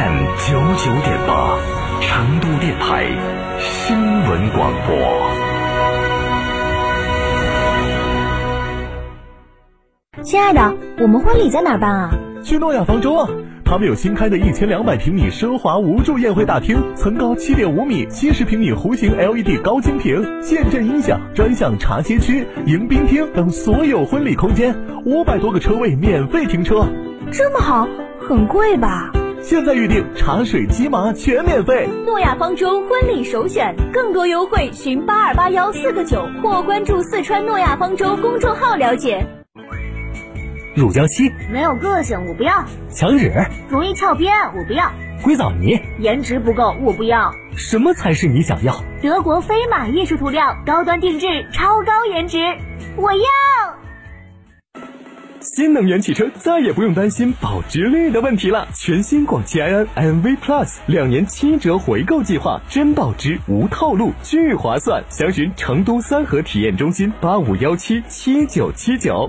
九九点八，成都电台新闻广播。亲爱的，我们婚礼在哪办啊？去诺亚方舟啊！他们有新开的一千两百平米奢华无柱宴会大厅，层高七点五米，七十平米弧形 LED 高清屏，现阵音响，专项茶歇区、迎宾厅等所有婚礼空间，五百多个车位免费停车。这么好，很贵吧？现在预定茶水鸡麻全免费，诺亚方舟婚礼首选，更多优惠寻八二八幺四个九或关注四川诺亚方舟公众号了解。乳胶漆没有个性，我不要；墙纸容易翘边，我不要；硅藻泥颜值不够，我不要。什么才是你想要？德国飞马艺术涂料，高端定制，超高颜值，我要。新能源汽车再也不用担心保值率的问题了。全新广汽埃安 MV Plus 两年七折回购计划，真保值无套路，巨划算。详询成都三河体验中心八五幺七七九七九。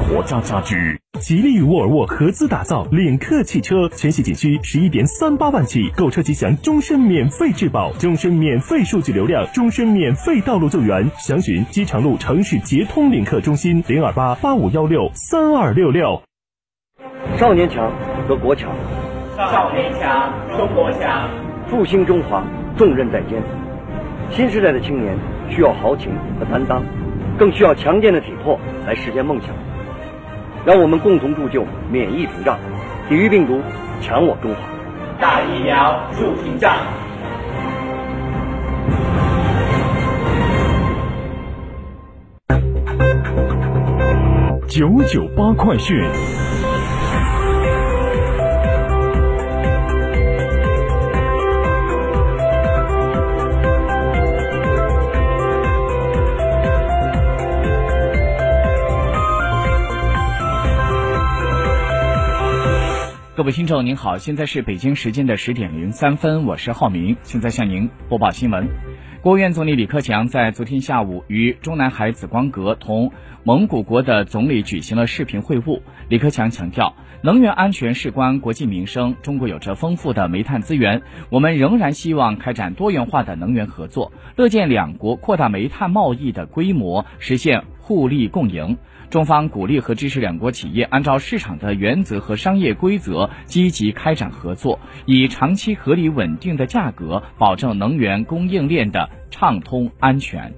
国家家居，吉利与沃尔沃合资打造领克汽车，全系仅需十一点三八万起，购车即享终身免费质保、终身免费数据流量、终身免费道路救援。详询机场路城市捷通领克中心零二八八五幺六三二六六。少年强则国强，少年强中国强，复兴中华重任在肩。新时代的青年需要豪情和担当，更需要强健的体魄来实现梦想。让我们共同铸就免疫屏障，抵御病毒，强我中华。打疫苗，筑屏障。九九八快讯。位听众您好，现在是北京时间的十点零三分，我是浩明，现在向您播报新闻。国务院总理李克强在昨天下午与中南海紫光阁同蒙古国的总理举行了视频会晤。李克强强调，能源安全事关国计民生，中国有着丰富的煤炭资源，我们仍然希望开展多元化的能源合作，乐见两国扩大煤炭贸易的规模，实现互利共赢。中方鼓励和支持两国企业按照市场的原则和商业规则积极开展合作，以长期合理稳定的价格保证能源供应链的畅通安全。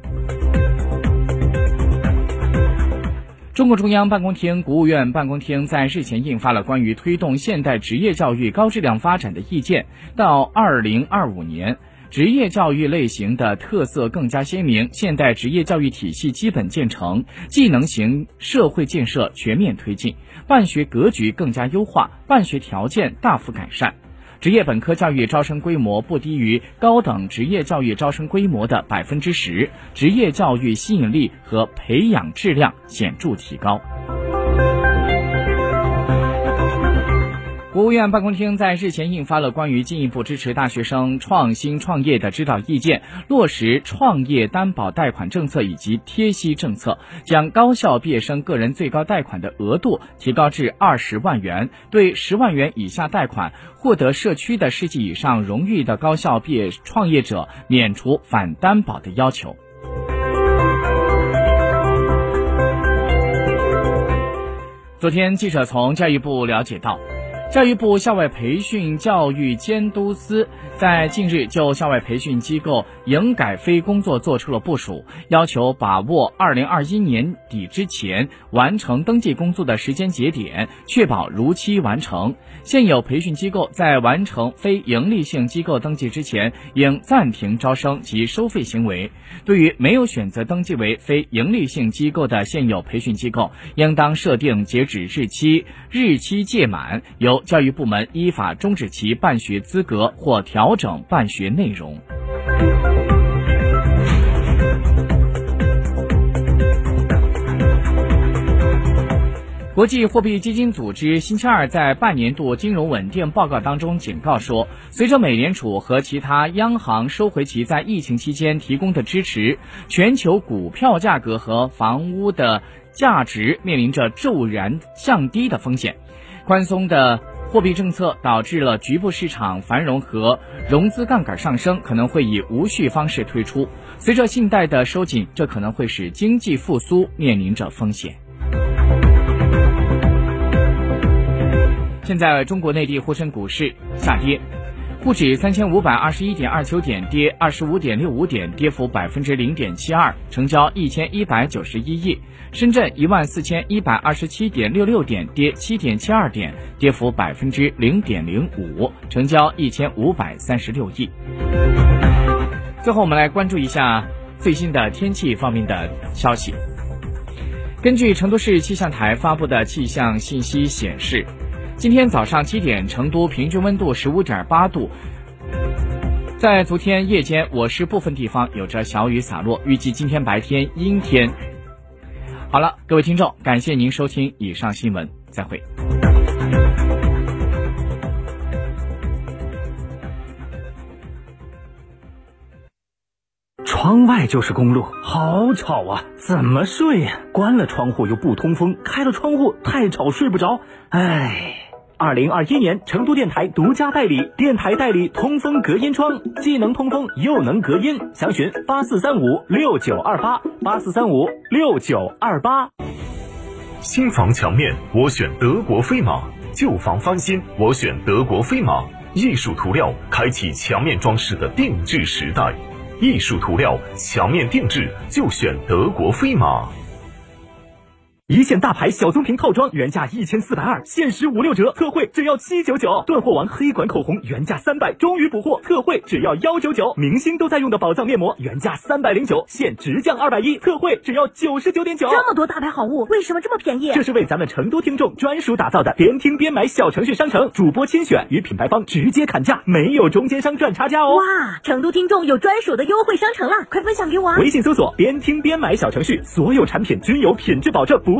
中共中央办公厅、国务院办公厅在日前印发了关于推动现代职业教育高质量发展的意见，到二零二五年。职业教育类型的特色更加鲜明，现代职业教育体系基本建成，技能型社会建设全面推进，办学格局更加优化，办学条件大幅改善，职业本科教育招生规模不低于高等职业教育招生规模的百分之十，职业教育吸引力和培养质量显著提高。国务院办公厅在日前印发了关于进一步支持大学生创新创业的指导意见，落实创业担保贷款政策以及贴息政策，将高校毕业生个人最高贷款的额度提高至二十万元，对十万元以下贷款获得社区的市级以上荣誉的高校毕业创业者免除反担保的要求。昨天，记者从教育部了解到。教育部校外培训教育监督司在近日就校外培训机构营改非工作作出了部署，要求把握二零二一年底之前完成登记工作的时间节点，确保如期完成。现有培训机构在完成非营利性机构登记之前，应暂停招生及收费行为。对于没有选择登记为非营利性机构的现有培训机构，应当设定截止日期，日期届满由。教育部门依法终止其办学资格或调整办学内容。国际货币基金组织星期二在半年度金融稳定报告当中警告说，随着美联储和其他央行收回其在疫情期间提供的支持，全球股票价格和房屋的价值面临着骤然降低的风险。宽松的货币政策导致了局部市场繁荣和融资杠杆上升，可能会以无序方式推出。随着信贷的收紧，这可能会使经济复苏面临着风险。现在中国内地沪深股市下跌。沪指三千五百二十一点二九点跌二十五点六五点，跌幅百分之零点七二，成交一千一百九十一亿。深圳一万四千一百二十七点六六点跌七点七二点，跌幅百分之零点零五，成交一千五百三十六亿。最后，我们来关注一下最新的天气方面的消息。根据成都市气象台发布的气象信息显示。今天早上七点，成都平均温度十五点八度。在昨天夜间，我市部分地方有着小雨洒落，预计今天白天阴天。好了，各位听众，感谢您收听以上新闻，再会。窗外就是公路，好吵啊！怎么睡呀？关了窗户又不通风，开了窗户太吵，睡不着。唉。二零二一年，成都电台独家代理电台代理通风隔音窗，既能通风又能隔音。详询八四三五六九二八八四三五六九二八。新房墙面我选德国飞马，旧房翻新我选德国飞马。艺术涂料开启墙面装饰的定制时代，艺术涂料墙面定制就选德国飞马。一线大牌小棕瓶套装原价一千四百二，限时五六折，特惠只要七九九。断货王黑管口红原价三百，终于补货，特惠只要幺九九。明星都在用的宝藏面膜原价三百零九，现直降二百一，特惠只要九十九点九。这么多大牌好物，为什么这么便宜？这是为咱们成都听众专属打造的，边听边买小程序商城，主播亲选与品牌方直接砍价，没有中间商赚差价哦。哇，成都听众有专属的优惠商城了，快分享给我。啊微信搜索边听边买小程序，所有产品均有品质保证，不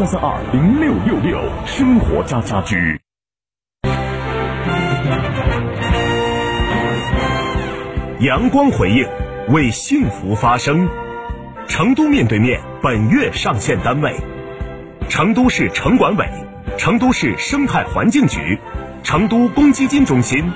三三二。零六六六生活家家居，阳光回应，为幸福发声。成都面对面本月上线单位：成都市城管委、成都市生态环境局、成都公积金中心、